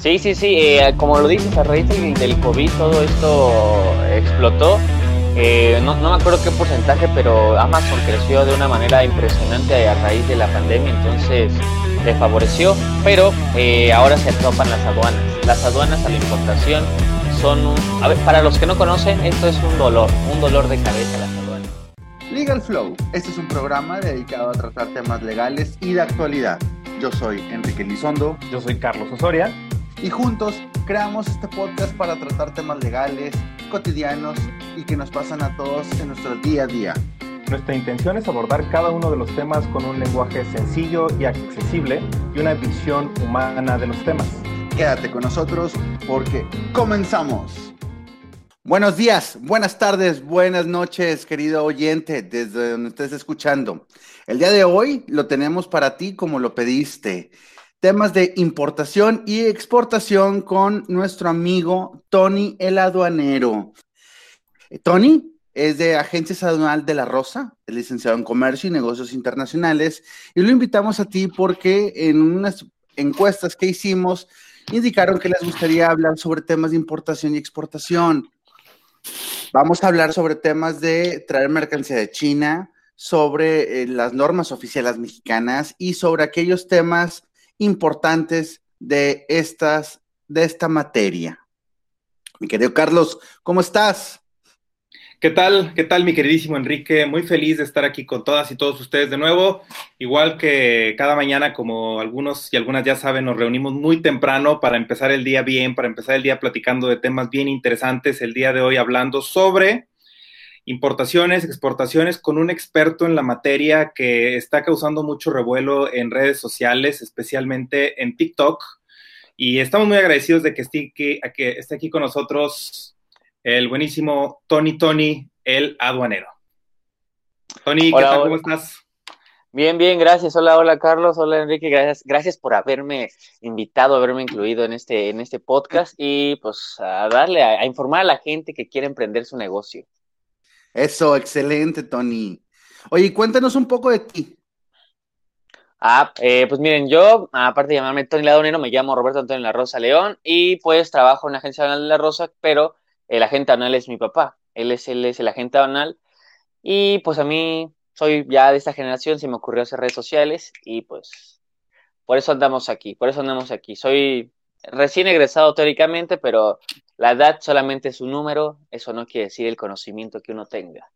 Sí, sí, sí, eh, como lo dices, a raíz del, COVID todo esto explotó. Eh, no, no, me acuerdo qué porcentaje, pero Amazon creció de una manera impresionante a raíz de la pandemia, entonces le favoreció, pero eh, ahora se topan las aduanas. Las aduanas a la importación son un... A ver, para los que no conocen, esto es un dolor, un dolor de cabeza las aduanas. Legal Flow, este es un programa dedicado a tratar temas legales y de actualidad. Yo soy Enrique Lizondo. Yo soy Carlos Osoria. Y juntos creamos este podcast para tratar temas legales, cotidianos y que nos pasan a todos en nuestro día a día. Nuestra intención es abordar cada uno de los temas con un lenguaje sencillo y accesible y una visión humana de los temas. Quédate con nosotros porque comenzamos. Buenos días, buenas tardes, buenas noches, querido oyente, desde donde estés escuchando. El día de hoy lo tenemos para ti como lo pediste. Temas de importación y exportación con nuestro amigo Tony el aduanero. Tony es de Agencia Aduanal de la Rosa, es licenciado en Comercio y Negocios Internacionales, y lo invitamos a ti porque en unas encuestas que hicimos indicaron que les gustaría hablar sobre temas de importación y exportación. Vamos a hablar sobre temas de traer mercancía de China, sobre eh, las normas oficiales mexicanas y sobre aquellos temas importantes de estas de esta materia. Mi querido Carlos, ¿cómo estás? ¿Qué tal? ¿Qué tal, mi queridísimo Enrique? Muy feliz de estar aquí con todas y todos ustedes de nuevo. Igual que cada mañana, como algunos y algunas ya saben, nos reunimos muy temprano para empezar el día bien, para empezar el día platicando de temas bien interesantes. El día de hoy hablando sobre importaciones, exportaciones, con un experto en la materia que está causando mucho revuelo en redes sociales, especialmente en TikTok. Y estamos muy agradecidos de que esté aquí, que esté aquí con nosotros el buenísimo Tony Tony, el aduanero. Tony, ¿qué tal? ¿Cómo estás? Bien, bien, gracias. Hola, hola Carlos, hola Enrique, gracias, gracias por haberme invitado, haberme incluido en este, en este podcast y pues a darle, a, informar a la gente que quiere emprender su negocio. Eso, excelente, Tony. Oye, cuéntanos un poco de ti. Ah, eh, pues miren, yo, aparte de llamarme Tony Ladonero, me llamo Roberto Antonio La Rosa León y pues trabajo en la agencia de La Rosa, pero el agente anal es mi papá, él es, es el agente anal y pues a mí soy ya de esta generación, se me ocurrió hacer redes sociales y pues por eso andamos aquí, por eso andamos aquí. Soy recién egresado teóricamente, pero la edad solamente es un número, eso no quiere decir el conocimiento que uno tenga.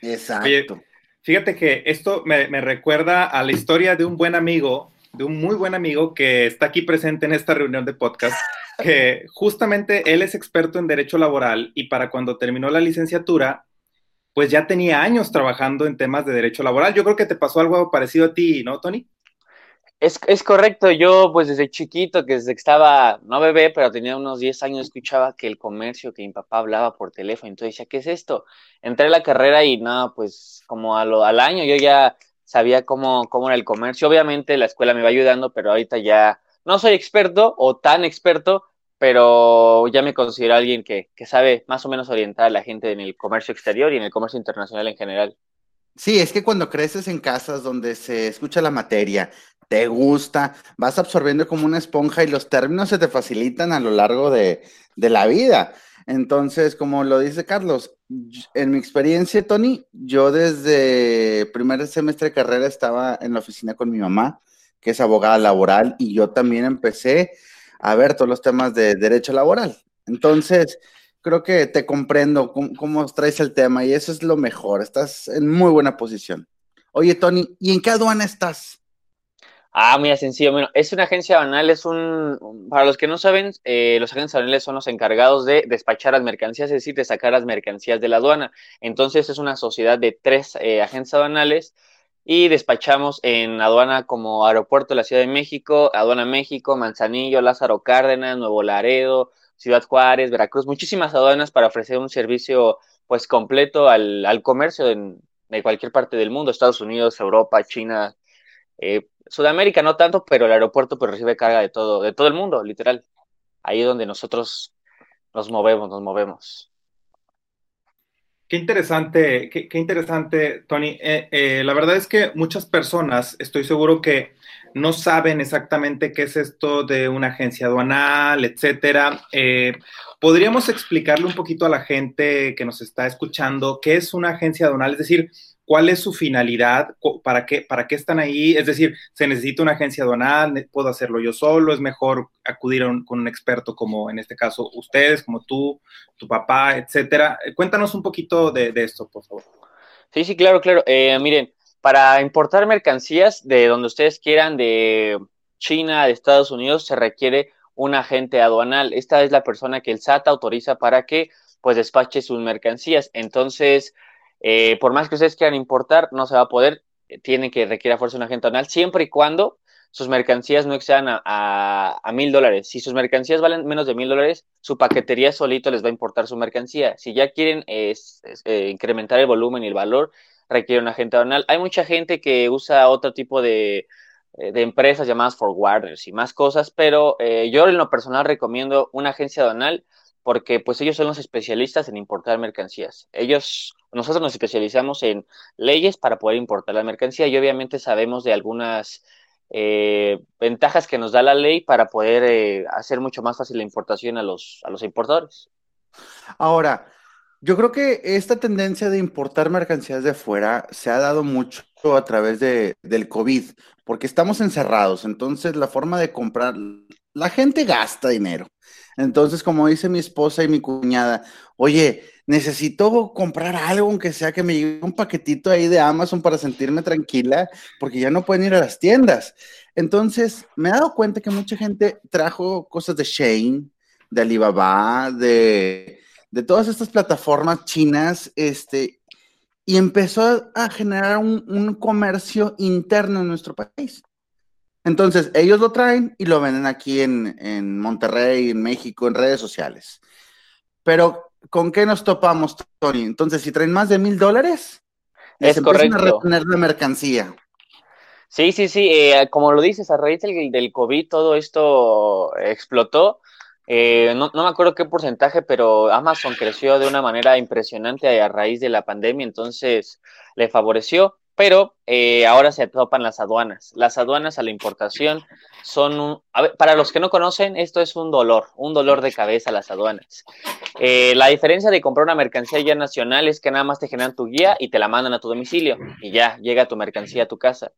Exacto. fíjate que esto me, me recuerda a la historia de un buen amigo, de un muy buen amigo que está aquí presente en esta reunión de podcast que justamente él es experto en derecho laboral y para cuando terminó la licenciatura, pues ya tenía años trabajando en temas de derecho laboral. Yo creo que te pasó algo parecido a ti, ¿no, Tony? Es, es correcto, yo pues desde chiquito, que desde que estaba, no bebé, pero tenía unos 10 años, escuchaba que el comercio, que mi papá hablaba por teléfono, entonces decía, ¿qué es esto? Entré a la carrera y nada, pues como a lo, al año yo ya sabía cómo, cómo era el comercio. Obviamente la escuela me va ayudando, pero ahorita ya no soy experto o tan experto, pero ya me considero alguien que, sabe más o menos orientar a la gente en el comercio exterior y en el comercio internacional en general. Sí, es que cuando creces en casas donde se escucha la materia, te gusta, vas absorbiendo como una esponja y los términos se te facilitan a lo largo de, de la vida. Entonces, como lo dice Carlos, en mi experiencia, Tony, yo desde primer semestre de carrera estaba en la oficina con mi mamá, que es abogada laboral, y yo también empecé a ver todos los temas de derecho laboral. Entonces, creo que te comprendo cómo, traes el tema y eso es lo mejor. Estás en muy buena posición. Oye, Tony, ¿y en qué aduana estás? Ah, muy sencillo. Bueno, es una agencia aduanal, es un, para los que no saben, eh, los agentes aduanales son los encargados de despachar las mercancías, es decir, de sacar las mercancías de la aduana. Entonces es una sociedad de tres eh, agentes aduanales y despachamos en aduana como Aeropuerto de la Ciudad de México, Aduana México, Manzanillo, Lázaro Cárdenas, Nuevo Laredo, Ciudad Juárez, Veracruz, muchísimas aduanas para ofrecer un servicio pues completo al, al comercio de cualquier parte del mundo, Estados Unidos, Europa, China, eh, Sudamérica no tanto, pero el aeropuerto pues recibe carga de todo, de todo el mundo, literal. Ahí es donde nosotros nos movemos, nos movemos. Qué interesante, qué, interesante, Tony. Eh, eh, la verdad es que muchas personas, estoy seguro que no saben exactamente qué es esto de una agencia aduanal, etcétera. ¿Podríamos explicarle un poquito a la gente que nos está escuchando qué es una agencia aduanal? Es decir, ¿cuál es su finalidad? ¿Para qué, están ahí? Es decir, ¿se necesita una agencia aduanal? ¿Puedo hacerlo yo solo? ¿Es mejor acudir con un experto como en este caso ustedes, como tú, tu papá, etcétera? Cuéntanos un poquito de, esto, por favor. Sí, sí, claro, claro. Eh, miren, para importar mercancías de donde ustedes quieran, de China, de Estados Unidos, se requiere un agente aduanal. Esta es la persona que el SAT autoriza para que pues despache sus mercancías. Entonces, eh, por más que ustedes quieran importar, no se va a poder, tienen que requerir a fuerza un agente aduanal, siempre y cuando sus mercancías no excedan a mil dólares. Si sus mercancías valen menos de mil dólares, su paquetería solito les va a importar su mercancía. Si ya quieren eh, incrementar el volumen y el valor, requiere un agente aduanal. Hay mucha gente que usa otro tipo de, eh, de empresas llamadas forwarders y más cosas, pero eh, yo en lo personal recomiendo una agencia aduanal porque pues ellos son los especialistas en importar mercancías. Ellos, nosotros nos especializamos en leyes para poder importar la mercancía y obviamente sabemos de algunas eh, ventajas que nos da la ley para poder hacer mucho más fácil la importación a los, a los importadores. Ahora, yo creo que esta tendencia de importar mercancías de fuera se ha dado mucho a través de, del COVID, porque estamos encerrados, entonces la forma de comprar, la gente gasta dinero. Entonces, como dice mi esposa y mi cuñada, oye, necesito comprar algo, aunque sea que me llegue un paquetito ahí de Amazon para sentirme tranquila, porque ya no pueden ir a las tiendas. Entonces, me he dado cuenta que mucha gente trajo cosas de Shane, de Alibaba, de de todas estas plataformas chinas, este, y empezó a generar un, comercio interno en nuestro país. Entonces, ellos lo traen y lo venden aquí en, Monterrey, en México, en redes sociales. Pero, ¿con qué nos topamos, Tony? Entonces, si traen más de mil dólares, es correcto. a retener la mercancía. Sí, sí, sí. Eh, como lo dices, a raíz del, del COVID todo esto explotó eh, no, no, me acuerdo qué porcentaje, pero Amazon creció de una manera impresionante a raíz de la pandemia, entonces le favoreció, pero eh, ahora se topan las aduanas. Las aduanas a la importación son un... para los que no conocen, esto es un dolor, un dolor de cabeza las aduanas. Eh, la diferencia de comprar una mercancía ya nacional es que nada más te generan tu guía y te la mandan a tu domicilio y ya llega tu mercancía a tu casa.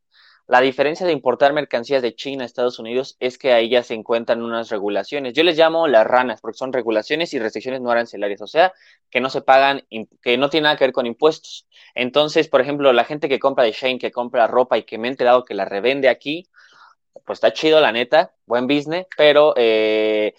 La diferencia de importar mercancías de China a Estados Unidos es que ahí ya se encuentran unas regulaciones. Yo les llamo las ranas porque son regulaciones y restricciones no arancelarias, o sea, que no se pagan, que no tiene nada que ver con impuestos. Entonces, por ejemplo, la gente que compra de Shane, que compra ropa y que me he enterado que la revende aquí, pues está chido, la neta, buen business, pero eh,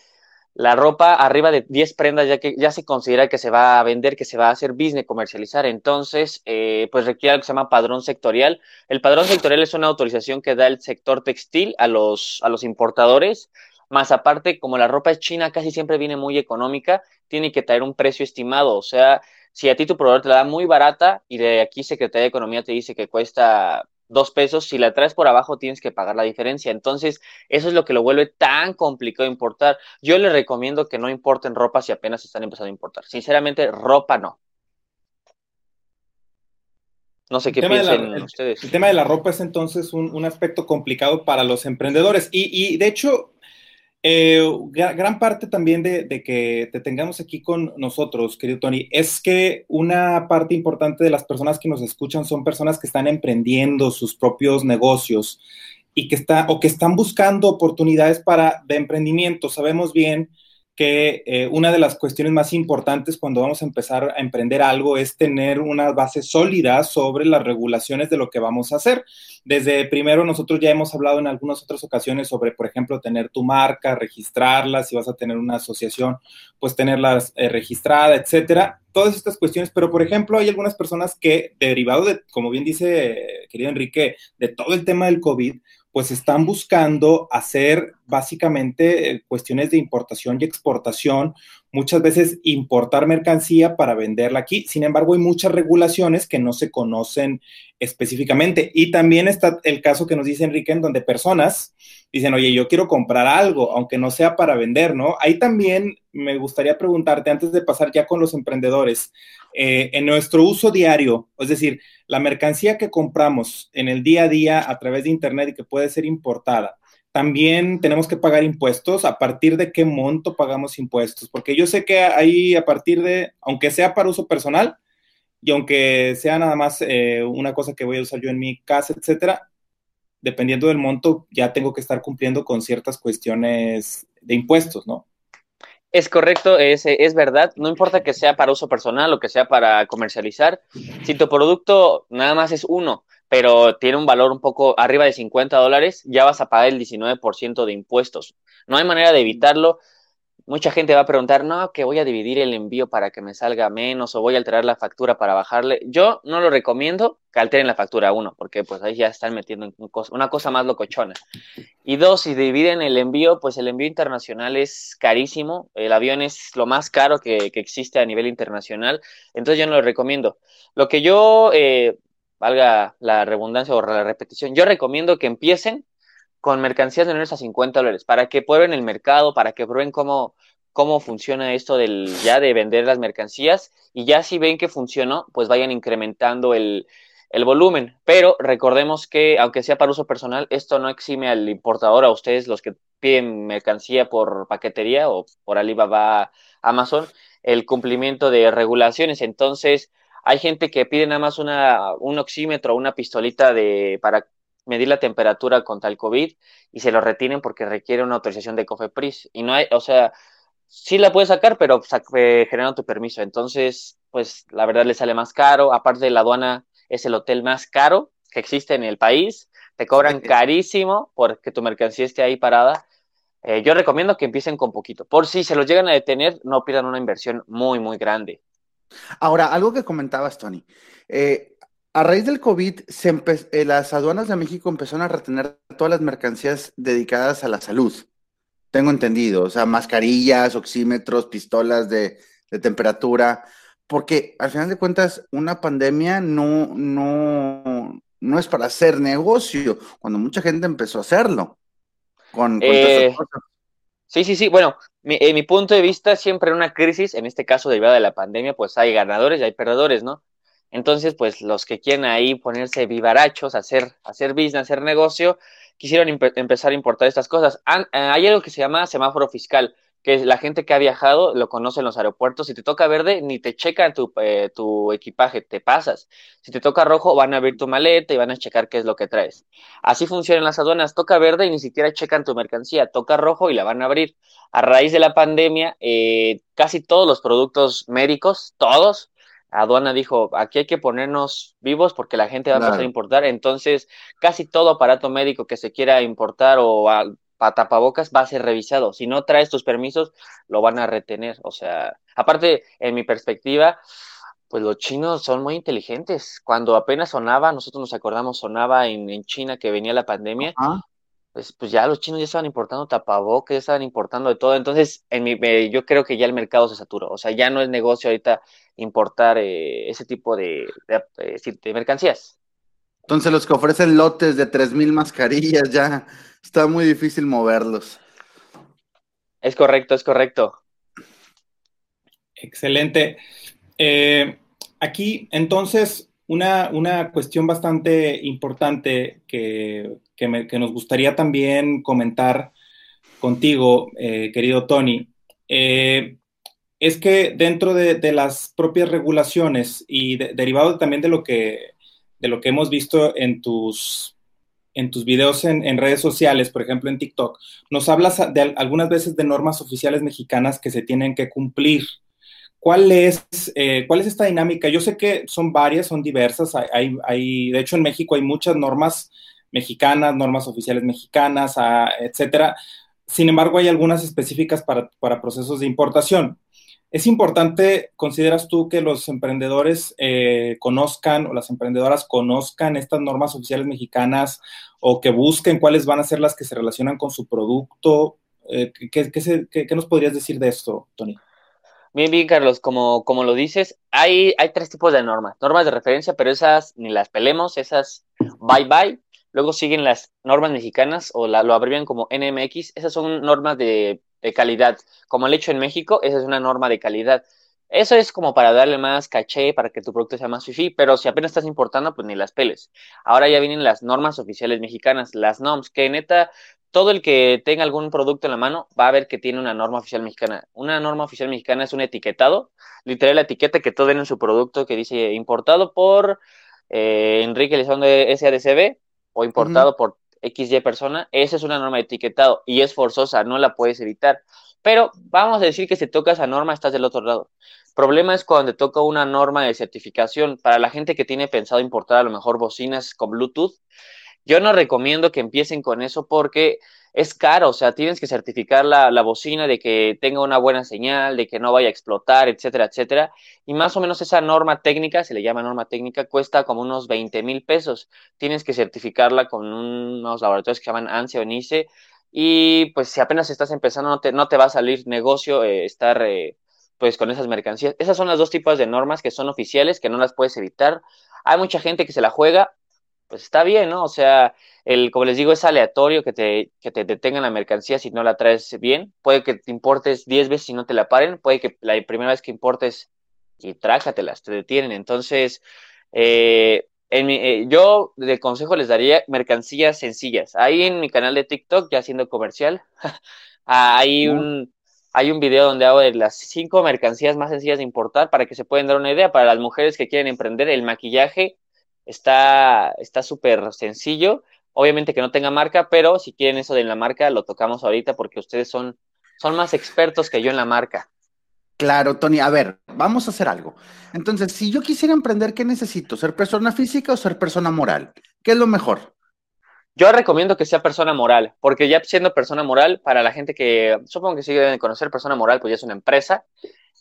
la ropa arriba de 10 prendas ya que ya se considera que se va a vender, que se va a hacer business, comercializar. Entonces, eh, pues requiere algo que se llama padrón sectorial. El padrón sectorial es una autorización que da el sector textil a los, a los importadores. Más aparte, como la ropa es china, casi siempre viene muy económica, tiene que traer un precio estimado. O sea, si a ti tu proveedor te la da muy barata y de aquí Secretaría de Economía te dice que cuesta dos pesos, si la traes por abajo tienes que pagar la diferencia. Entonces, eso es lo que lo vuelve tan complicado importar. Yo les recomiendo que no importen ropa si apenas están empezando a importar. Sinceramente, ropa no. No sé qué piensan ustedes. El tema de la ropa es entonces un, aspecto complicado para los emprendedores. Y, y de hecho, eh, gran parte también de, que te tengamos aquí con nosotros, querido Tony, es que una parte importante de las personas que nos escuchan son personas que están emprendiendo sus propios negocios y que está, o que están buscando oportunidades para de emprendimiento. Sabemos bien que eh, una de las cuestiones más importantes cuando vamos a empezar a emprender algo es tener una base sólida sobre las regulaciones de lo que vamos a hacer. Desde primero nosotros ya hemos hablado en algunas otras ocasiones sobre, por ejemplo, tener tu marca, registrarla, si vas a tener una asociación, pues tenerla eh, registrada, etcétera. Todas estas cuestiones, pero por ejemplo, hay algunas personas que, derivado de, como bien dice querido Enrique, de todo el tema del COVID, pues están buscando hacer básicamente eh, cuestiones de importación y exportación muchas veces importar mercancía para venderla aquí. Sin embargo, hay muchas regulaciones que no se conocen específicamente. Y también está el caso que nos dice Enrique, en donde personas dicen, oye, yo quiero comprar algo, aunque no sea para vender, ¿no? Ahí también me gustaría preguntarte, antes de pasar ya con los emprendedores, eh, en nuestro uso diario, es decir, la mercancía que compramos en el día a día a través de Internet y que puede ser importada, también tenemos que pagar impuestos. ¿A partir de qué monto pagamos impuestos? Porque yo sé que ahí a partir de, aunque sea para uso personal y aunque sea nada más eh, una cosa que voy a usar yo en mi casa, etcétera, dependiendo del monto, ya tengo que estar cumpliendo con ciertas cuestiones de impuestos, ¿no? Es correcto, es, es, verdad. No importa que sea para uso personal o que sea para comercializar. Si tu producto nada más es uno, pero tiene un valor un poco arriba de 50 dólares, ya vas a pagar el 19% de impuestos. No hay manera de evitarlo. Mucha gente va a preguntar, no, que voy a dividir el envío para que me salga menos o voy a alterar la factura para bajarle. Yo no lo recomiendo que alteren la factura, uno, porque pues ahí ya están metiendo una cosa más locochona. Y dos, si dividen el envío, pues el envío internacional es carísimo. El avión es lo más caro que, existe a nivel internacional. Entonces yo no lo recomiendo. Lo que yo, eh, valga la redundancia o la repetición, yo recomiendo que empiecen con mercancías menores a 50 dólares, para que prueben el mercado, para que prueben cómo, cómo funciona esto del ya de vender las mercancías y ya si ven que funcionó, pues vayan incrementando el, el volumen. Pero recordemos que, aunque sea para uso personal, esto no exime al importador, a ustedes los que piden mercancía por paquetería o por Alibaba, Amazon, el cumplimiento de regulaciones. Entonces, hay gente que pide nada más una, un oxímetro, una pistolita de, para medir la temperatura contra el COVID y se lo retienen porque requiere una autorización de COFEPRIS. Y no hay, o sea, sí la puedes sacar, pero eh, generando tu permiso. Entonces, pues la verdad le sale más caro. Aparte de la aduana, es el hotel más caro que existe en el país. Te cobran carísimo porque tu mercancía esté ahí parada. Eh, yo recomiendo que empiecen con poquito. Por si se los llegan a detener, no pierdan una inversión muy, muy grande. Ahora, algo que comentabas, Tony. Eh, a raíz del COVID, se eh, las aduanas de México empezaron a retener todas las mercancías dedicadas a la salud. Tengo entendido, o sea, mascarillas, oxímetros, pistolas de, temperatura, porque al final de cuentas, una pandemia no, no, no es para hacer negocio, cuando mucha gente empezó a hacerlo. Con, eh, Sí, sí, sí. Bueno, en mi punto de vista, siempre en una crisis, en este caso derivada de la pandemia, pues hay ganadores y hay perdedores, ¿no? Entonces, pues los que quieren ahí ponerse vivarachos, hacer, hacer business, hacer negocio, quisieron empezar a importar estas cosas. Eh, hay algo que se llama semáforo fiscal, que la gente que ha viajado lo conoce en los aeropuertos. Si te toca verde, ni te checan tu, eh, tu equipaje, te pasas. Si te toca rojo, van a abrir tu maleta y van a checar qué es lo que traes. Así funcionan las aduanas. Toca verde y ni siquiera checan tu mercancía. Toca rojo y la van a abrir. A raíz de la pandemia, eh, casi todos los productos médicos, todos, aduana dijo, aquí hay que ponernos vivos porque la gente va a empezar a importar, entonces casi todo aparato médico que se quiera importar o para tapabocas va a ser revisado. Si no traes tus permisos, lo van a retener. O sea, aparte, en mi perspectiva, pues los chinos son muy inteligentes. Cuando apenas sonaba, nosotros nos acordamos, sonaba en, en China que venía la pandemia, pues, pues ya los chinos ya estaban importando tapabocas, ya estaban importando de todo. Entonces, en mi, eh, yo creo que ya el mercado se saturó. O sea, ya no es negocio ahorita importar eh, ese tipo de, de, mercancías. Entonces, los que ofrecen lotes de 3.000 mascarillas ya está muy difícil moverlos. Es correcto, es correcto. Excelente. Eh, aquí, entonces, una, una, cuestión bastante importante que, que, nos gustaría también comentar contigo, eh, querido Tony, eh, es que dentro de, las propias regulaciones y derivado también de lo que, de lo que hemos visto en tus, en tus videos en, redes sociales, por ejemplo en TikTok, nos hablas de, algunas veces de normas oficiales mexicanas que se tienen que cumplir. ¿Cuál es, eh, ¿Cuál es esta dinámica? Yo sé que son varias, son diversas. Hay, hay, de hecho, en México hay muchas normas mexicanas, normas oficiales mexicanas, etcétera. Sin embargo, hay algunas específicas para, procesos de importación. Es importante, ¿consideras tú que los emprendedores eh, conozcan o las emprendedoras conozcan estas normas oficiales mexicanas o que busquen cuáles van a ser las que se relacionan con su producto? Eh, ¿qué, nos podrías decir de esto, Tony? Bien, bien, Carlos, como, como lo dices, hay, hay tres tipos de normas. Normas de referencia, pero esas ni las pelemos, esas bye bye. Luego siguen las normas mexicanas o la, lo abrevian como NMX. Esas son normas de, de calidad. Como el hecho en México, esa es una norma de calidad. Eso es como para darle más caché, para que tu producto sea más fifi, pero si apenas estás importando, pues ni las peles. Ahora ya vienen las normas oficiales mexicanas, las NOMS, que neta todo el que tenga algún producto en la mano va a ver que tiene una norma oficial mexicana. Una norma oficial mexicana es un etiquetado, literal la etiqueta que todo en su producto que dice importado por eh, Enrique Elizondo de SADCB o importado por XY persona. Esa es una norma de etiquetado y es forzosa, no la puedes evitar. Pero vamos a decir que si toca esa norma estás del otro lado. Problema es cuando toca una norma de certificación. Para la gente que tiene pensado importar a lo mejor bocinas con Bluetooth, yo no recomiendo que empiecen con eso porque es caro, o sea, tienes que certificar la, la, bocina de que tenga una buena señal, de que no vaya a explotar, etcétera, etcétera. Y más o menos esa norma técnica, se le llama norma técnica, cuesta como unos 20 mil pesos. Tienes que certificarla con unos laboratorios que se llaman ANSI o NICE. Y pues si apenas estás empezando, no te, no te va a salir negocio eh, estar eh, pues con esas mercancías. Esas son las dos tipos de normas que son oficiales, que no las puedes evitar. Hay mucha gente que se la juega pues está bien, ¿no? O sea, el, como les digo, es aleatorio que te, que te detengan la mercancía si no la traes bien. Puede que te importes 10 veces y no te la paren. Puede que la primera vez que importes y trácatelas, te detienen. Entonces, eh, en mi, eh, yo de consejo les daría mercancías sencillas. Ahí en mi canal de TikTok, ya haciendo comercial, hay un hay un video donde hago de las cinco mercancías más sencillas de importar para que se puedan dar una idea para las mujeres que quieren emprender el maquillaje Está súper sencillo. Obviamente que no tenga marca, pero si quieren eso de la marca, lo tocamos ahorita porque ustedes son, son más expertos que yo en la marca. Claro, Tony. A ver, vamos a hacer algo. Entonces, si yo quisiera emprender, ¿qué necesito? ¿Ser persona física o ser persona moral? ¿Qué es lo mejor? Yo recomiendo que sea persona moral, porque ya siendo persona moral, para la gente que supongo que sí deben conocer, persona moral, pues ya es una empresa.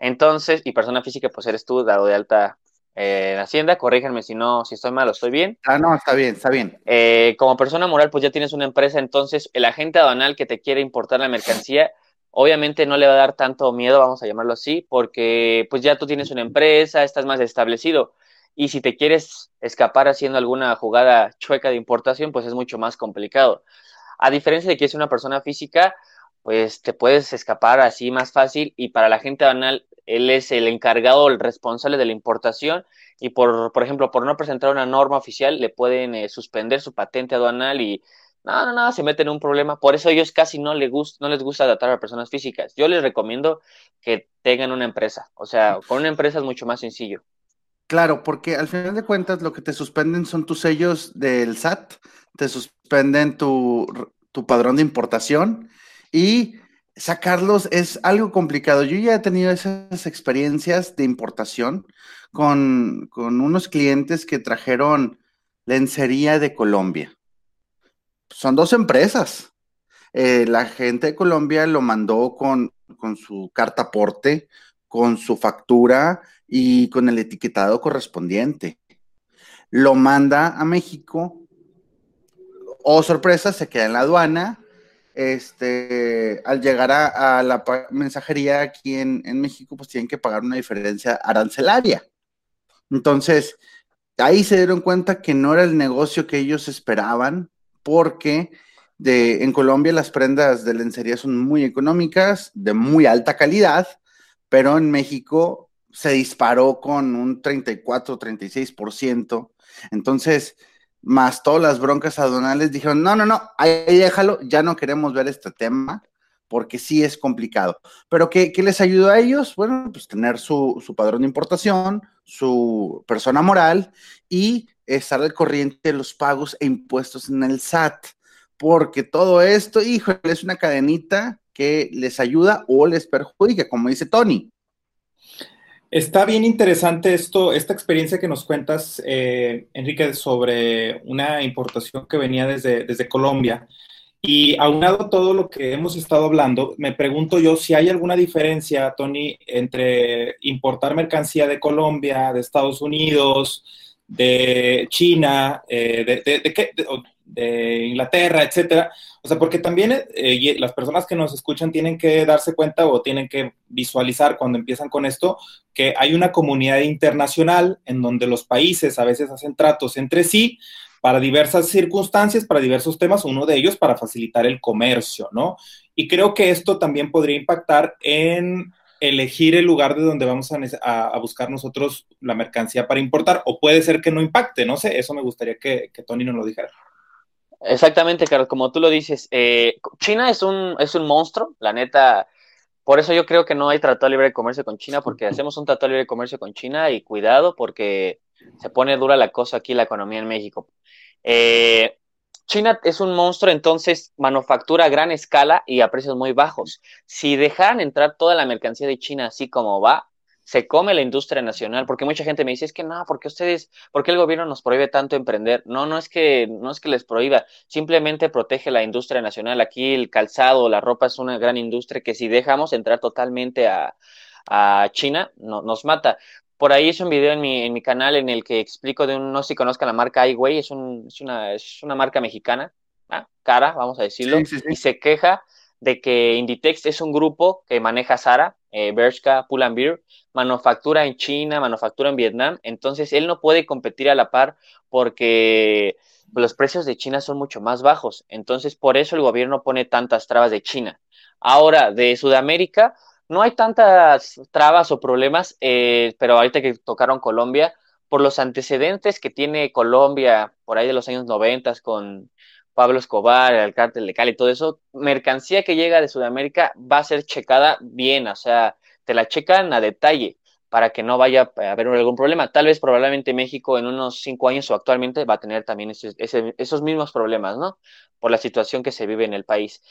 Entonces, y persona física, pues eres tú, dado de alta eh, en Hacienda, corríjanme si no, si estoy mal o estoy bien. Ah, no, está bien, está bien. Eh, como persona moral, pues ya tienes una empresa, entonces el agente aduanal que te quiere importar la mercancía, obviamente no le va a dar tanto miedo, vamos a llamarlo así, porque pues ya tú tienes una empresa, estás más establecido. Y si te quieres escapar haciendo alguna jugada chueca de importación, pues es mucho más complicado. A diferencia de que es una persona física, pues te puedes escapar así más fácil y para la gente aduanal él es el encargado, el responsable de la importación y por, por ejemplo, por no presentar una norma oficial le pueden eh, suspender su patente aduanal y no, no, no, se meten en un problema. Por eso ellos casi no, les gusta, no les gusta tratar a personas físicas. Yo les recomiendo que tengan una empresa. O sea, con una empresa es mucho más sencillo. Claro, porque al final de cuentas lo que te suspenden son tus sellos del SAT, te suspenden tu, tu padrón de importación y sacarlos es algo complicado. Yo ya he tenido esas experiencias de importación con, unos clientes que trajeron lencería de Colombia. Son dos empresas. Eh, la gente de Colombia lo mandó con, con su carta aporte, con su factura y con el etiquetado correspondiente. Lo manda a México. Oh, sorpresa, se queda en la aduana este, al llegar a, la mensajería aquí en, México, pues tienen que pagar una diferencia arancelaria. Entonces, ahí se dieron cuenta que no era el negocio que ellos esperaban, porque de, en Colombia las prendas de lencería son muy económicas, de muy alta calidad, pero en México se disparó con un 34, 36%. Entonces, más todas las broncas aduanales, dijeron, no, no, no, ahí déjalo, ya no queremos ver este tema, porque sí es complicado. Pero ¿qué, les ayudó a ellos? Bueno, pues tener su, su, padrón de importación, su persona moral y estar al corriente de los pagos e impuestos en el SAT, porque todo esto, híjole, es una cadenita que les ayuda o les perjudica, como dice Tony. Está bien interesante esto, esta experiencia que nos cuentas, eh, Enrique, sobre una importación que venía desde, desde Colombia. Y aunado a todo lo que hemos estado hablando, me pregunto yo si hay alguna diferencia, Tony, entre importar mercancía de Colombia, de Estados Unidos, de China, eh, de, Inglaterra, etcétera. O sea, porque también eh, las personas que nos escuchan tienen que darse cuenta o tienen que visualizar cuando empiezan con esto que hay una comunidad internacional en donde los países a veces hacen tratos entre sí para diversas circunstancias, para diversos temas, uno de ellos para facilitar el comercio, ¿no? Y creo que esto también podría impactar en elegir el lugar de donde vamos a, buscar nosotros la mercancía para importar, o puede ser que no impacte, no sé, eso me gustaría que, Tony nos lo dijera. Exactamente, Carlos, como tú lo dices, eh, China es un, es un monstruo, la neta, por eso yo creo que no hay tratado de libre comercio con China, porque hacemos un tratado de libre comercio con China y cuidado porque se pone dura la cosa aquí la economía en México. Eh, China es un monstruo, entonces manufactura a gran escala y a precios muy bajos. Si dejaran entrar toda la mercancía de China así como va, se come la industria nacional, porque mucha gente me dice, es que no, porque ustedes, ¿por qué el gobierno nos prohíbe tanto emprender? No, no es que, no es que les prohíba, simplemente protege la industria nacional. Aquí el calzado, la ropa es una gran industria que si dejamos entrar totalmente a, China, no, nos mata. Por ahí hice un video en mi, en mi canal en el que explico de un, no sé si conozcan la marca iWay, es, un, es, una, es una marca mexicana, ¿ah? cara, vamos a decirlo, y se queja de que Inditex es un grupo que maneja Zara, eh, Bershka, Pull Beer, manufactura en China, manufactura en Vietnam, entonces él no puede competir a la par porque los precios de China son mucho más bajos, entonces por eso el gobierno pone tantas trabas de China. Ahora, de Sudamérica, no hay tantas trabas o problemas, eh, pero ahorita que tocaron Colombia, por los antecedentes que tiene Colombia por ahí de los años 90 con Pablo Escobar, el cártel de Cali y todo eso, mercancía que llega de Sudamérica va a ser checada bien, o sea, te la checan a detalle para que no vaya a haber algún problema. Tal vez probablemente México en unos cinco años o actualmente va a tener también esos mismos problemas, ¿no? Por la situación que se vive en el país.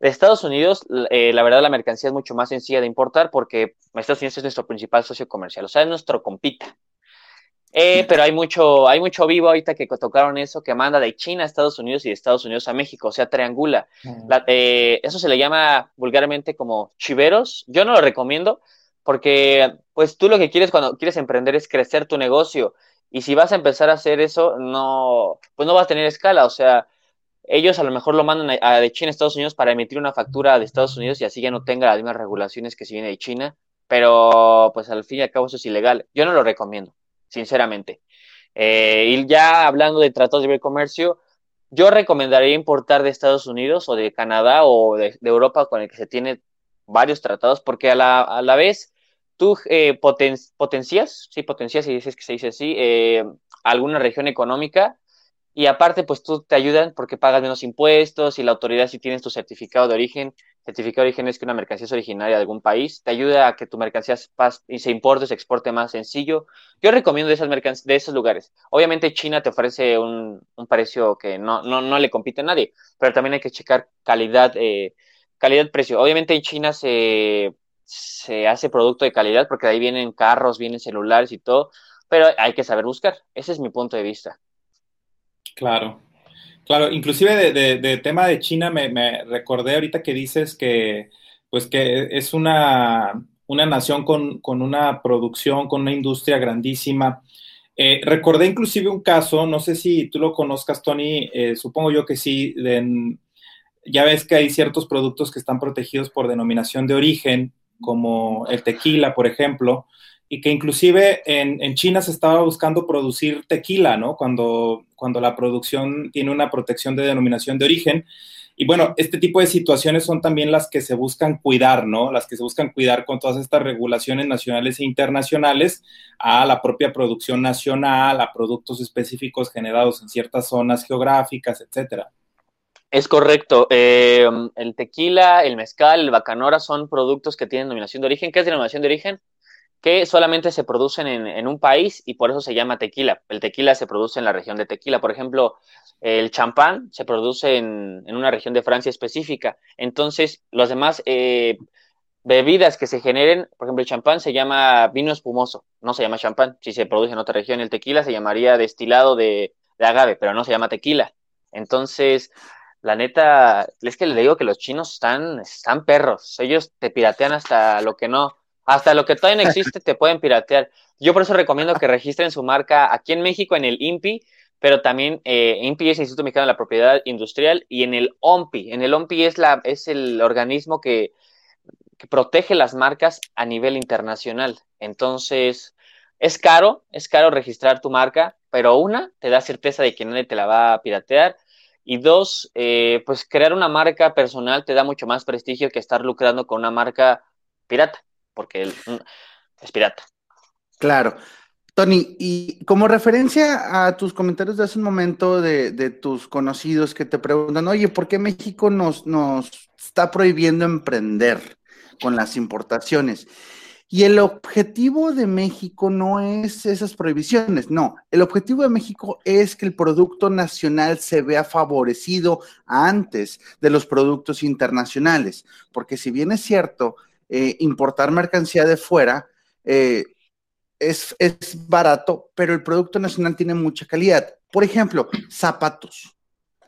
De Estados Unidos, eh, la verdad, la mercancía es mucho más sencilla de importar porque Estados Unidos es nuestro principal socio comercial, o sea, es nuestro compita. Eh, pero hay mucho, hay mucho vivo ahorita que tocaron eso, que manda de China a Estados Unidos y de Estados Unidos a México, o sea, triangula. Eh, eso se le llama vulgarmente como chiveros. Yo no lo recomiendo porque, pues, tú lo que quieres cuando quieres emprender es crecer tu negocio. Y si vas a empezar a hacer eso, no, pues no vas a tener escala. O sea, ellos a lo mejor lo mandan a, de China a Estados Unidos para emitir una factura de Estados Unidos y así ya no tenga las mismas regulaciones que si viene de China, pero pues al fin y al cabo eso es ilegal. Yo no lo recomiendo, sinceramente. Eh, y ya hablando de tratados de libre comercio, yo recomendaría importar de Estados Unidos o de Canadá o de, Europa con el que se tiene varios tratados, porque a la, a la vez tú eh, potencias, sí, potencias, si dices que se dice así, eh, alguna región económica y aparte, pues tú te ayudan porque pagas menos impuestos y la autoridad si tienes tu certificado de origen, certificado de origen es que una mercancía es originaria de algún país, te ayuda a que tu mercancía se importe, se exporte más sencillo. Yo recomiendo de, esas de esos lugares. Obviamente China te ofrece un, un precio que no, no, no, le compite a nadie, pero también hay que checar calidad, eh, calidad-precio. Obviamente en China se, se hace producto de calidad porque de ahí vienen carros, vienen celulares y todo, pero hay que saber buscar. Ese es mi punto de vista. Claro, claro, inclusive de, tema de China me, recordé ahorita que dices que pues que es una, una nación con, una producción, con una industria grandísima. Eh, recordé inclusive un caso, no sé si tú lo conozcas, Tony, eh, supongo yo que sí, ya ves que hay ciertos productos que están protegidos por denominación de origen, como el tequila, por ejemplo, y que inclusive en, China se estaba buscando producir tequila, ¿no? Cuando, cuando la producción tiene una protección de denominación de origen. Y bueno, este tipo de situaciones son también las que se buscan cuidar, ¿no? Las que se buscan cuidar con todas estas regulaciones nacionales e internacionales a la propia producción nacional, a productos específicos generados en ciertas zonas geográficas, etcétera. Es correcto. Eh, el tequila, el mezcal, el bacanora son productos que tienen denominación de origen. ¿Qué es denominación de origen? Que solamente se producen en, un país y por eso se llama tequila. El tequila se produce en la región de tequila. Por ejemplo, el champán se produce en, una región de Francia específica. Entonces, las demás eh, bebidas que se generen, por ejemplo, el champán se llama vino espumoso, no se llama champán. Si se produce en otra región, el tequila se llamaría destilado de, agave, pero no se llama tequila. Entonces, la neta, es que le digo que los chinos están, están perros. Ellos te piratean hasta lo que no Hasta lo que todavía no existe te pueden piratear. Yo por eso recomiendo que registren su marca aquí en México en el INPI, pero también eh, INPI es el Instituto Mexicano de la Propiedad Industrial y en el OMPI. En el OMPI es, la, es el organismo que, que protege las marcas a nivel internacional. Entonces, es caro, es caro registrar tu marca, pero una, te da certeza de que nadie te la va a piratear. Y dos, eh, pues crear una marca personal te da mucho más prestigio que estar lucrando con una marca pirata, porque mm, es pirata. Claro. Tony, y como referencia a tus comentarios de hace un momento de, de, tus conocidos que te preguntan, oye, ¿por qué México nos, nos está prohibiendo emprender con las importaciones? Y el objetivo de México no es esas prohibiciones, no. El objetivo de México es que el producto nacional se vea favorecido antes de los productos internacionales, porque si bien es cierto, eh, importar mercancía de fuera eh, es, es barato, pero el producto nacional tiene mucha calidad. Por ejemplo, zapatos.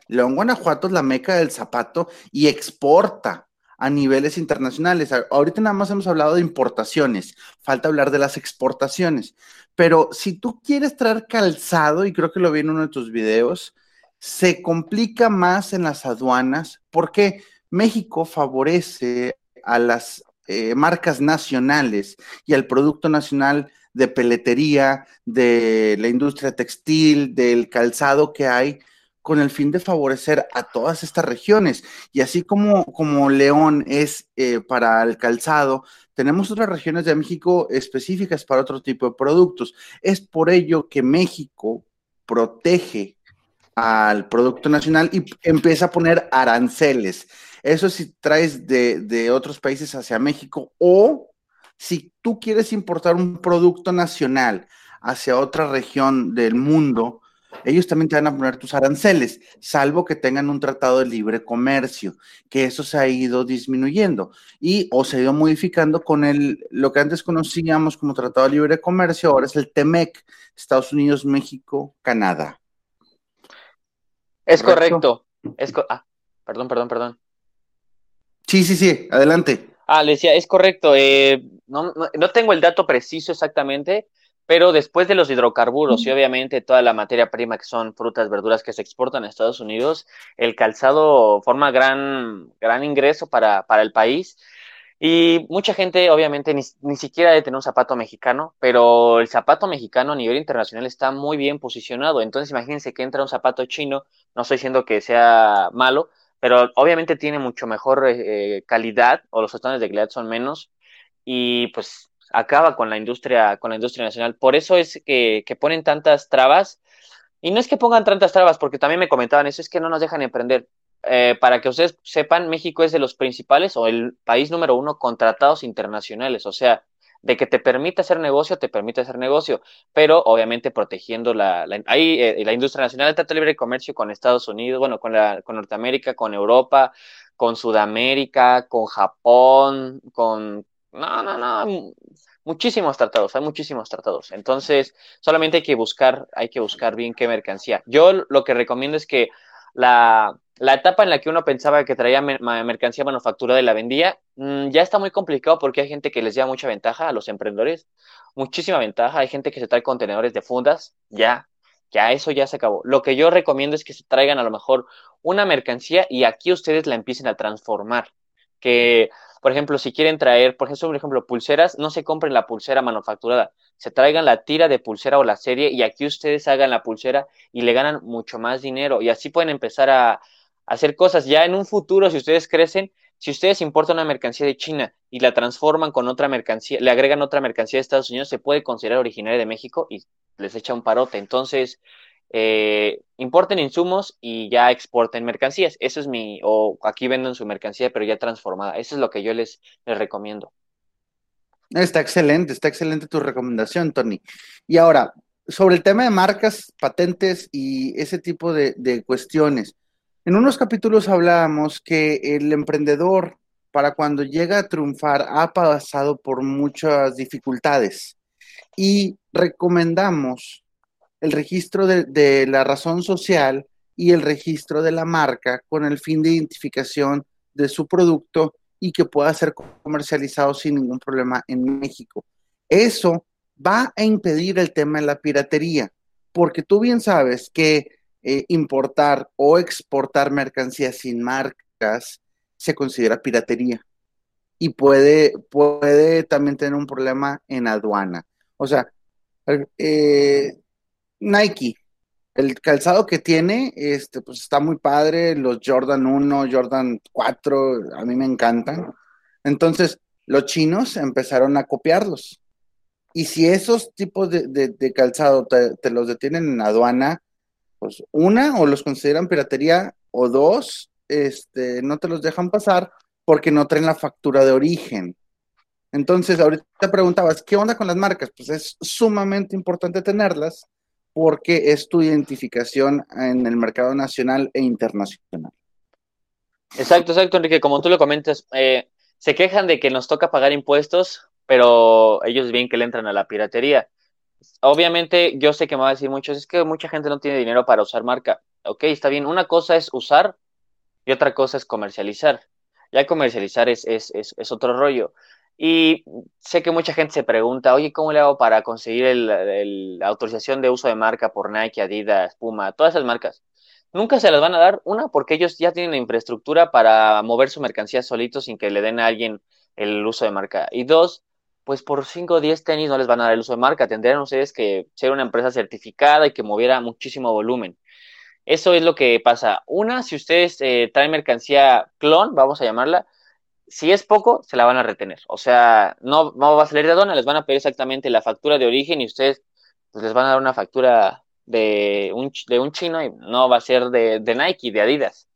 León, Guanajuato es la meca del zapato y exporta a niveles internacionales. Ahorita nada más hemos hablado de importaciones, falta hablar de las exportaciones. Pero si tú quieres traer calzado, y creo que lo vi en uno de tus videos, se complica más en las aduanas porque México favorece a las eh, marcas nacionales y al producto nacional de peletería, de la industria textil, del calzado que hay, con el fin de favorecer a todas estas regiones. Y así como, como León es eh, para el calzado, tenemos otras regiones de México específicas para otro tipo de productos. Es por ello que México protege al producto nacional y empieza a poner aranceles. Eso si traes de, de otros países hacia México o si tú quieres importar un producto nacional hacia otra región del mundo, ellos también te van a poner tus aranceles, salvo que tengan un tratado de libre comercio, que eso se ha ido disminuyendo y o se ha ido modificando con el, lo que antes conocíamos como tratado de libre comercio, ahora es el TEMEC, Estados Unidos, México, Canadá. Es correcto. Es ah, perdón, perdón, perdón. Sí, sí, sí, adelante. Ah, le decía, es correcto. Eh, no, no, tengo el dato preciso exactamente, pero después de los hidrocarburos y obviamente toda la materia prima que son frutas, verduras que se exportan a Estados Unidos, el calzado forma gran, gran ingreso para, para el país. Y mucha gente, obviamente, ni, ni, siquiera debe tener un zapato mexicano, pero el zapato mexicano a nivel internacional está muy bien posicionado. Entonces, imagínense que entra un zapato chino, no estoy diciendo que sea malo, pero obviamente tiene mucho mejor eh, calidad, o los estándares de calidad son menos, y pues acaba con la industria, con la industria nacional. Por eso es que, ponen tantas trabas. Y no es que pongan tantas trabas, porque también me comentaban eso, es que no nos dejan emprender. Eh, para que ustedes sepan, México es de los principales o el país número uno con tratados internacionales. O sea, de que te permite hacer negocio, te permite hacer negocio, pero obviamente protegiendo la, ahí, eh, la industria nacional, trata libre de comercio con Estados Unidos, bueno, con, la, con Norteamérica, con Europa, con Sudamérica, con Japón, con no, no, no. Muchísimos tratados, hay muchísimos tratados. Entonces, solamente hay que buscar, hay que buscar bien qué mercancía. Yo lo que recomiendo es que la, la etapa en la que uno pensaba que traía mercancía manufacturada y la vendía, mm, ya está muy complicado porque hay gente que les lleva mucha ventaja a los emprendedores, muchísima ventaja. Hay gente que se trae contenedores de fundas, ya, ya eso ya se acabó. Lo que yo recomiendo es que se traigan a lo mejor una mercancía y aquí ustedes la empiecen a transformar. Que por ejemplo, si quieren traer, por ejemplo, pulseras, no se compren la pulsera manufacturada, se traigan la tira de pulsera o la serie y aquí ustedes hagan la pulsera y le ganan mucho más dinero y así pueden empezar a, hacer cosas. Ya en un futuro, si ustedes crecen, si ustedes importan una mercancía de China y la transforman con otra mercancía, le agregan otra mercancía de Estados Unidos, se puede considerar originaria de México y les echa un parote. Entonces, eh, importen insumos y ya exporten mercancías. Eso es mi, o aquí venden su mercancía, pero ya transformada. Eso es lo que yo les, les recomiendo. Está excelente, está excelente tu recomendación, Tony. Y ahora, sobre el tema de marcas, patentes y ese tipo de, de cuestiones. En unos capítulos hablábamos que el emprendedor, para cuando llega a triunfar, ha pasado por muchas dificultades y recomendamos el registro de, la razón social y el registro de la marca con el fin de identificación de su producto y que pueda ser comercializado sin ningún problema en México. Eso va a impedir el tema de la piratería, porque tú bien sabes que eh, importar o exportar mercancías sin marcas se considera piratería y puede, puede también tener un problema en aduana. O sea, eh, Nike, el calzado que tiene, este, pues está muy padre, los Jordan 1, Jordan 4, a mí me encantan. Entonces, los chinos empezaron a copiarlos. Y si esos tipos de, calzado te, los detienen en aduana, pues una, o los consideran piratería, o dos, este, no te los dejan pasar porque no traen la factura de origen. Entonces, ahorita te preguntabas, ¿qué onda con las marcas? Pues es sumamente importante tenerlas porque es tu identificación en el mercado nacional e internacional. Exacto, exacto, Enrique. Como tú lo comentas, eh, se quejan de que nos toca pagar impuestos, pero ellos bien que le entran a la piratería. Obviamente, yo sé que me va a decir muchos, es que mucha gente no tiene dinero para usar marca. Ok, está bien. Una cosa es usar y otra cosa es comercializar. Ya comercializar es, es, es, es otro rollo. Y sé que mucha gente se pregunta, oye, ¿cómo le hago para conseguir la autorización de uso de marca por Nike, Adidas, Puma, todas esas marcas? Nunca se las van a dar, una, porque ellos ya tienen la infraestructura para mover su mercancía solito sin que le den a alguien el uso de marca. Y dos, pues por 5 o 10 tenis no les van a dar el uso de marca, tendrían ustedes que ser una empresa certificada y que moviera muchísimo volumen. Eso es lo que pasa. Una, si ustedes eh, traen mercancía clon, vamos a llamarla, si es poco, se la van a retener. O sea, no, no va a salir de aduana, les van a pedir exactamente la factura de origen y ustedes pues, les van a dar una factura de un, de un chino y no va a ser de, de Nike, de Adidas.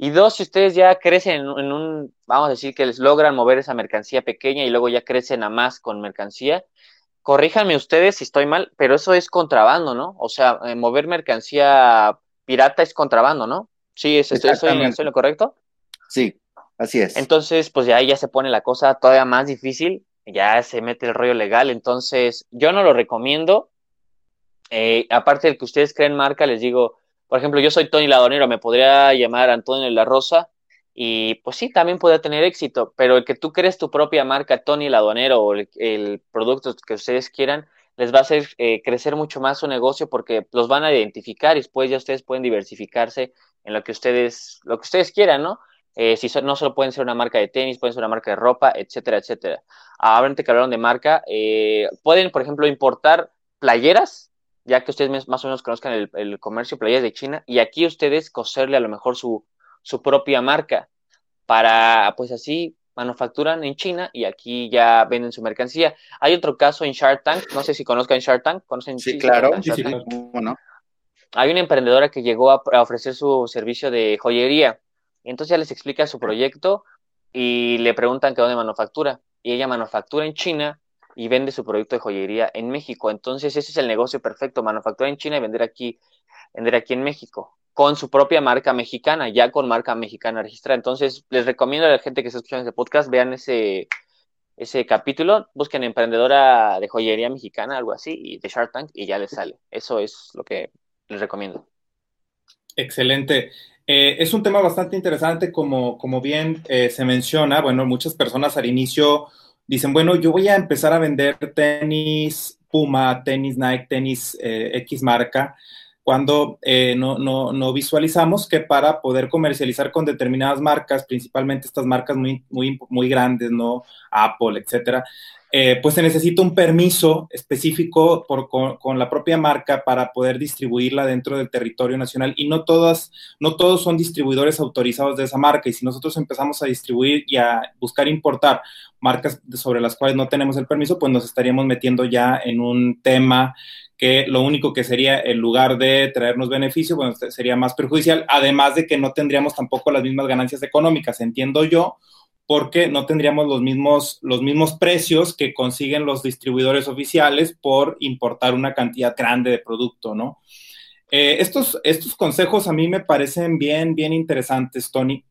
Y dos, si ustedes ya crecen en, un, vamos a decir que les logran mover esa mercancía pequeña y luego ya crecen a más con mercancía, corríjanme ustedes si estoy mal, pero eso es contrabando, ¿no? O sea, eh, mover mercancía pirata es contrabando, ¿no? Sí, ¿es, ¿estoy, ¿estoy, lo correcto? Sí. Así es. Entonces, pues ya ahí ya se pone la cosa todavía más difícil, ya se mete el rollo legal, entonces yo no lo recomiendo. Eh, aparte de que ustedes creen marca, les digo, por ejemplo, yo soy Tony Ladonero, me podría llamar Antonio La Rosa y pues sí, también podría tener éxito, pero el que tú crees tu propia marca, Tony Ladonero, o el, producto que ustedes quieran, les va a hacer eh, crecer mucho más su negocio porque los van a identificar y después ya ustedes pueden diversificarse en lo que ustedes, lo que ustedes quieran, ¿no? Eh, si no solo pueden ser una marca de tenis, pueden ser una marca de ropa, etcétera, etcétera. Ahora que hablaron de marca, eh, pueden, por ejemplo, importar playeras, ya que ustedes más o menos conozcan el, el, comercio playeras de China, y aquí ustedes coserle a lo mejor su, su propia marca para, pues así, manufacturan en China y aquí ya venden su mercancía. Hay otro caso en Shark Tank, no sé si conozcan Shark Tank, ¿conocen? Sí, claro, sí, sí, Hay una emprendedora que llegó a ofrecer su servicio de joyería entonces ya les explica su proyecto y le preguntan que dónde manufactura. Y ella manufactura en China y vende su producto de joyería en México. Entonces ese es el negocio perfecto, manufacturar en China y vender aquí, vender aquí en México, con su propia marca mexicana, ya con marca mexicana registrada. Entonces les recomiendo a la gente que está escuchando este podcast, vean ese, ese capítulo, busquen emprendedora de joyería mexicana, algo así, y de Shark Tank, y ya les sale. Eso es lo que les recomiendo. Excelente. Eh, es un tema bastante interesante, como, como bien eh, se menciona. Bueno, muchas personas al inicio dicen, bueno, yo voy a empezar a vender tenis Puma, tenis Nike, tenis eh, X marca, cuando no, no, no, visualizamos que para poder comercializar con determinadas marcas, principalmente estas marcas muy, muy, muy grandes, ¿no? Apple, etcétera, eh, pues se necesita un permiso específico por, con, la propia marca para poder distribuirla dentro del territorio nacional y no todas, no todos son distribuidores autorizados de esa marca y si nosotros empezamos a distribuir y a buscar importar marcas sobre las cuales no tenemos el permiso, pues nos estaríamos metiendo ya en un tema que lo único que sería en lugar de traernos beneficio, bueno, sería más perjudicial, además de que no tendríamos tampoco las mismas ganancias económicas, entiendo yo, porque no tendríamos los mismos, los mismos precios que consiguen los distribuidores oficiales por importar una cantidad grande de producto, ¿no? Eh, estos, estos consejos a mí me parecen bien, bien interesantes, Tony.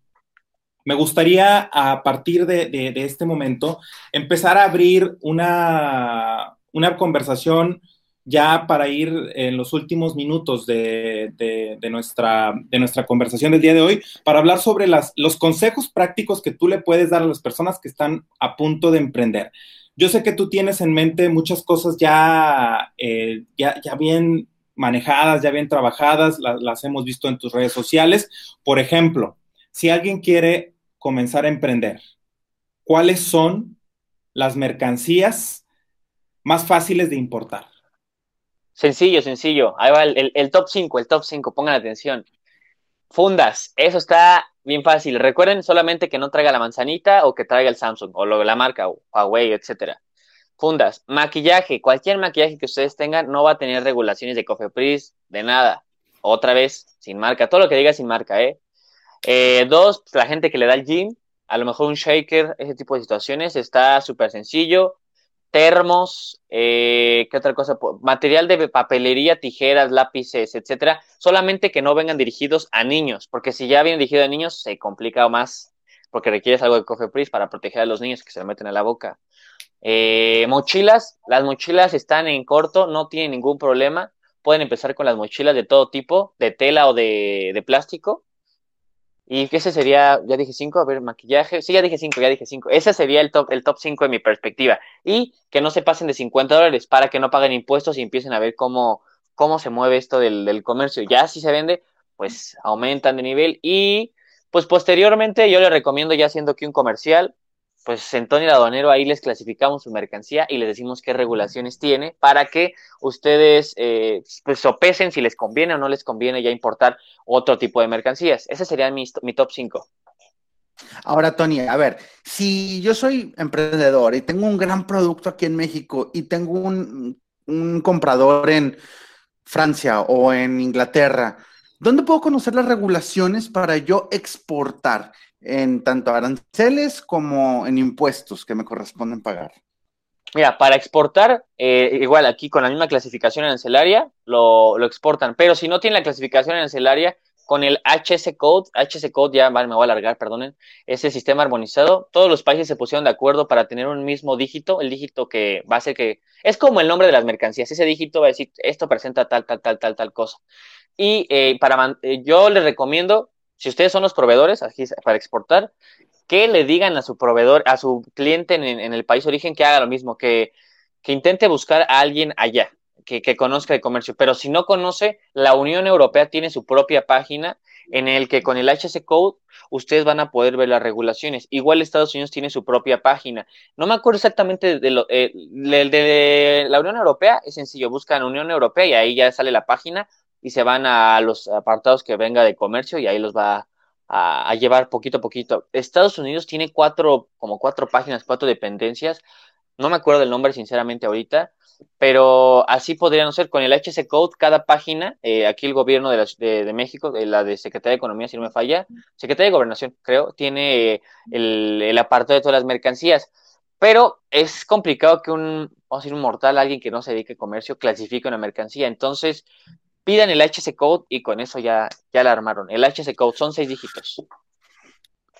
Me gustaría, a partir de, de, este momento, empezar a abrir una, una conversación ya para ir en los últimos minutos de, nuestra, de nuestra conversación del día de hoy, para hablar sobre las, los consejos prácticos que tú le puedes dar a las personas que están a punto de emprender. Yo sé que tú tienes en mente muchas cosas ya, eh, ya, ya, bien manejadas, ya bien trabajadas, las hemos visto en tus redes sociales. Por ejemplo, si alguien quiere comenzar a emprender, ¿cuáles son las mercancías más fáciles de importar? Sencillo, sencillo. Ahí va el, top 5, el top 5, pongan atención. Fundas, eso está bien fácil. Recuerden solamente que no traiga la manzanita o que traiga el Samsung o lo, la marca Huawei, etcétera. Fundas, maquillaje, cualquier maquillaje que ustedes tengan no va a tener regulaciones de Cofepris, de nada. Otra vez, sin marca, todo lo que diga sin marca, ¿eh? eh dos, la gente que le da el gym, a lo mejor un shaker, ese tipo de situaciones, está súper sencillo termos, eh, ¿qué otra cosa? Material de papelería, tijeras, lápices, etcétera, solamente que no vengan dirigidos a niños, porque si ya vienen dirigidos a niños se complica más, porque requieres algo de Cofepris para proteger a los niños que se le meten a la boca. Eh, mochilas, las mochilas están en corto, no tienen ningún problema, pueden empezar con las mochilas de todo tipo, de tela o de plástico, y ese sería, ya dije cinco, a ver, maquillaje. Sí, ya dije cinco, ya dije cinco. Ese sería el top, el top cinco de mi perspectiva. Y que no se pasen de 50 dólares para que no paguen impuestos y empiecen a ver cómo, cómo se mueve esto del, del comercio. Ya si se vende, pues aumentan de nivel. Y pues posteriormente yo le recomiendo, ya haciendo aquí un comercial, pues en Tony Aduanero ahí les clasificamos su mercancía y les decimos qué regulaciones tiene para que ustedes eh, pues sopesen si les conviene o no les conviene ya importar otro tipo de mercancías. Ese sería mi, mi top 5. Ahora, Tony, a ver, si yo soy emprendedor y tengo un gran producto aquí en México y tengo un, un comprador en Francia o en Inglaterra, ¿dónde puedo conocer las regulaciones para yo exportar? En tanto aranceles como en impuestos que me corresponden pagar? Mira, para exportar, eh, igual aquí con la misma clasificación arancelaria, lo, lo, exportan, pero si no tiene la clasificación arancelaria, con el HS Code, HS Code ya me voy a alargar, perdonen, ese sistema armonizado, todos los países se pusieron de acuerdo para tener un mismo dígito, el dígito que va a ser que, es como el nombre de las mercancías, ese dígito va a decir, esto presenta tal, tal, tal, tal, tal cosa. Y eh, para, eh, yo les recomiendo si ustedes son los proveedores aquí para exportar, que le digan a su proveedor, a su cliente en, el país de origen que haga lo mismo, que, que intente buscar a alguien allá, que, que, conozca el comercio. Pero si no conoce, la Unión Europea tiene su propia página en el que con el HC Code ustedes van a poder ver las regulaciones. Igual Estados Unidos tiene su propia página. No me acuerdo exactamente de, lo, eh, de la Unión Europea, es sencillo, buscan Unión Europea y ahí ya sale la página y se van a los apartados que venga de comercio y ahí los va a, llevar poquito a poquito. Estados Unidos tiene cuatro, como cuatro páginas, cuatro dependencias. No me acuerdo del nombre sinceramente ahorita, pero así podrían ser con el HC Code, cada página, eh, aquí el gobierno de, de, México, la de Secretaría de Economía, si no me falla, Secretaría de Gobernación, creo, tiene el, el apartado de todas las mercancías. Pero es complicado que un, vamos a decir, un mortal, alguien que no se dedique a comercio, clasifique una mercancía. Entonces, pidan el HC Code y con eso ya, ya la armaron. El HC Code son seis dígitos.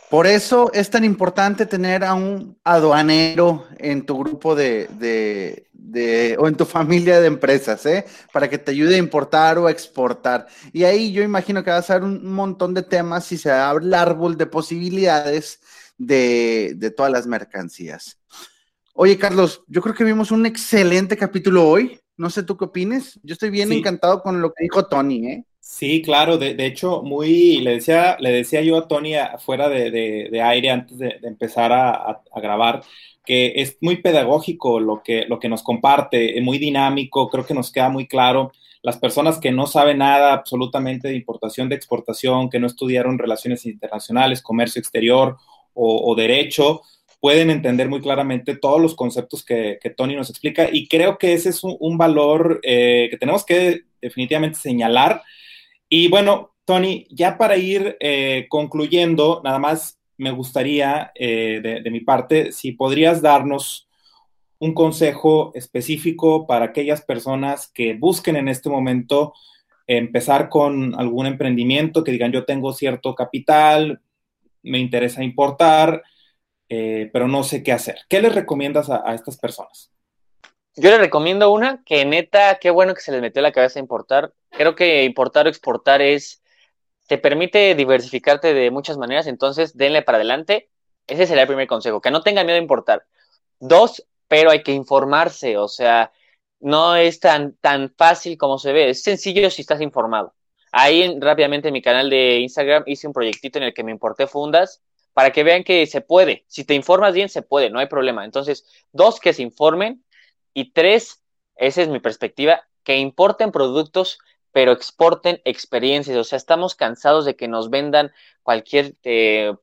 Por eso es tan importante tener a un aduanero en tu grupo de, de, o en tu familia de empresas, ¿eh? Para que te ayude a importar o exportar. Y ahí yo imagino que vas a ver un montón de temas y se abre el árbol de posibilidades de, de todas las mercancías. Oye, Carlos, yo creo que vimos un excelente capítulo hoy. No sé tú qué opines. Yo estoy bien encantado con lo que dijo Tony, ¿eh? Sí, claro. De, hecho, muy le decía, le decía yo a Tony afuera de, aire antes de, empezar a, grabar que es muy pedagógico lo que, lo que nos comparte, muy dinámico, creo que nos queda muy claro. Las personas que no saben nada absolutamente de importación, de exportación, que no estudiaron relaciones internacionales, comercio exterior o derecho, pueden entender muy claramente todos los conceptos que, Tony nos explica y creo que ese es un, valor eh, que tenemos que definitivamente señalar. Y bueno, Tony, ya para ir eh, concluyendo, nada más me gustaría eh, de, de mi parte, si podrías darnos un consejo específico para aquellas personas que busquen en este momento empezar con algún emprendimiento, que digan yo tengo cierto capital, me interesa importar, eh, pero no sé qué hacer. ¿Qué les recomiendas a, estas personas? yo le recomiendo una que neta, qué bueno que se les metió la cabeza importar. Creo que importar o exportar es, te permite diversificarte de muchas maneras, entonces denle para adelante. Ese sería el primer consejo, que no tengan miedo a importar. Dos, pero hay que informarse, o sea, no es tan, tan fácil como se ve, es sencillo si estás informado. Ahí rápidamente en mi canal de Instagram hice un proyectito en el que me importé fundas para que vean que se puede. Si te informas bien, se puede, no hay problema. Entonces, dos, que se informen. Y tres, esa es mi perspectiva, que importen productos, pero exporten experiencias. O sea, estamos cansados de que nos vendan cualquier eh,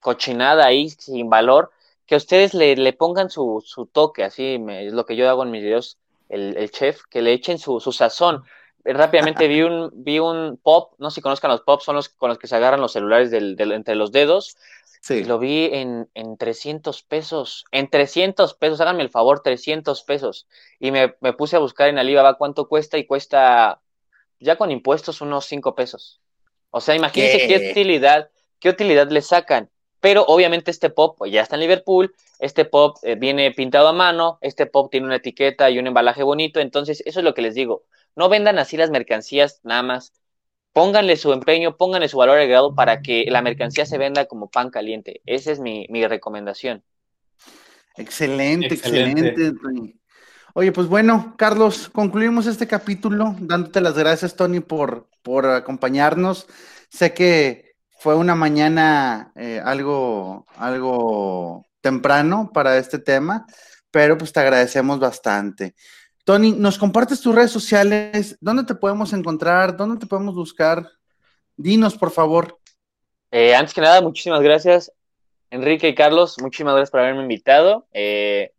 cochinada ahí sin valor, que ustedes le, le pongan su, su, toque, así es lo que yo hago en mis videos, el, chef, que le echen su, su sazón rápidamente vi un, vi un pop, no sé si conozcan los pops, son los con los que se agarran los celulares entre los dedos. Sí. lo vi en, en 300 pesos. En 300 pesos, háganme el favor, 300 pesos. Y me, me puse a buscar en Alibaba cuánto cuesta y cuesta, ya con impuestos, unos 5 pesos. O sea, imagínense qué, utilidad, qué utilidad le sacan. Pero obviamente este pop pues, ya está en Liverpool, este pop eh, viene pintado a mano, este pop tiene una etiqueta y un embalaje bonito, entonces eso es lo que les digo. No vendan así las mercancías nada más. Pónganle su empeño, pónganle su valor agregado para que la mercancía se venda como pan caliente. Esa es mi, recomendación. Excelente, excelente. Oye, pues bueno, Carlos, concluimos este capítulo dándote las gracias, Tony, por, por acompañarnos. Sé que fue una mañana eh, algo, algo temprano para este tema, pero pues te agradecemos bastante. Tony, ¿nos compartes tus redes sociales? ¿Dónde te podemos encontrar? ¿Dónde te podemos buscar? Dinos, por favor. Eh, antes que nada, muchísimas gracias, Enrique y Carlos. Muchísimas gracias por haberme invitado. Eh,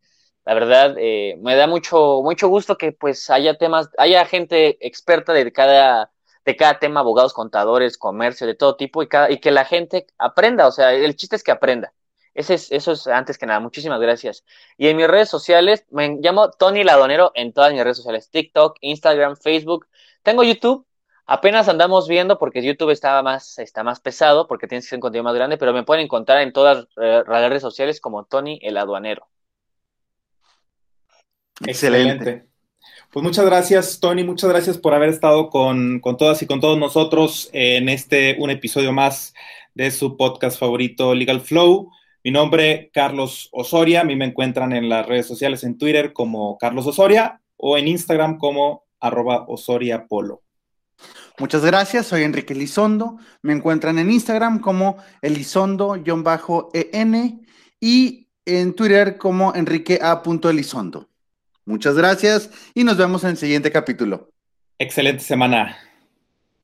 la verdad, eh, me da mucho, mucho gusto que pues haya temas, haya gente experta de cada, de cada tema, abogados, contadores, comercio, de todo tipo, y, cada, y que la gente aprenda. O sea, el chiste es que aprenda es, eso es antes que nada. Muchísimas gracias. Y en mis redes sociales, me llamo Tony Ladonero en todas mis redes sociales: TikTok, Instagram, Facebook. Tengo YouTube. Apenas andamos viendo porque YouTube está más, está más pesado porque tienes que ser un contenido más grande, pero me pueden encontrar en todas eh, las redes sociales como Tony el Aduanero. Excelente. Pues muchas gracias, Tony. Muchas gracias por haber estado con, con todas y con todos nosotros en este un episodio más de su podcast favorito, Legal Flow. Mi nombre, Carlos Osoria. A mí me encuentran en las redes sociales en Twitter como Carlos Osoria o en Instagram como arroba Osoria Polo. Muchas gracias, soy Enrique Elizondo. Me encuentran en Instagram como Elizondo-EN y en Twitter como Enrique A. Elizondo. Muchas gracias y nos vemos en el siguiente capítulo. Excelente semana.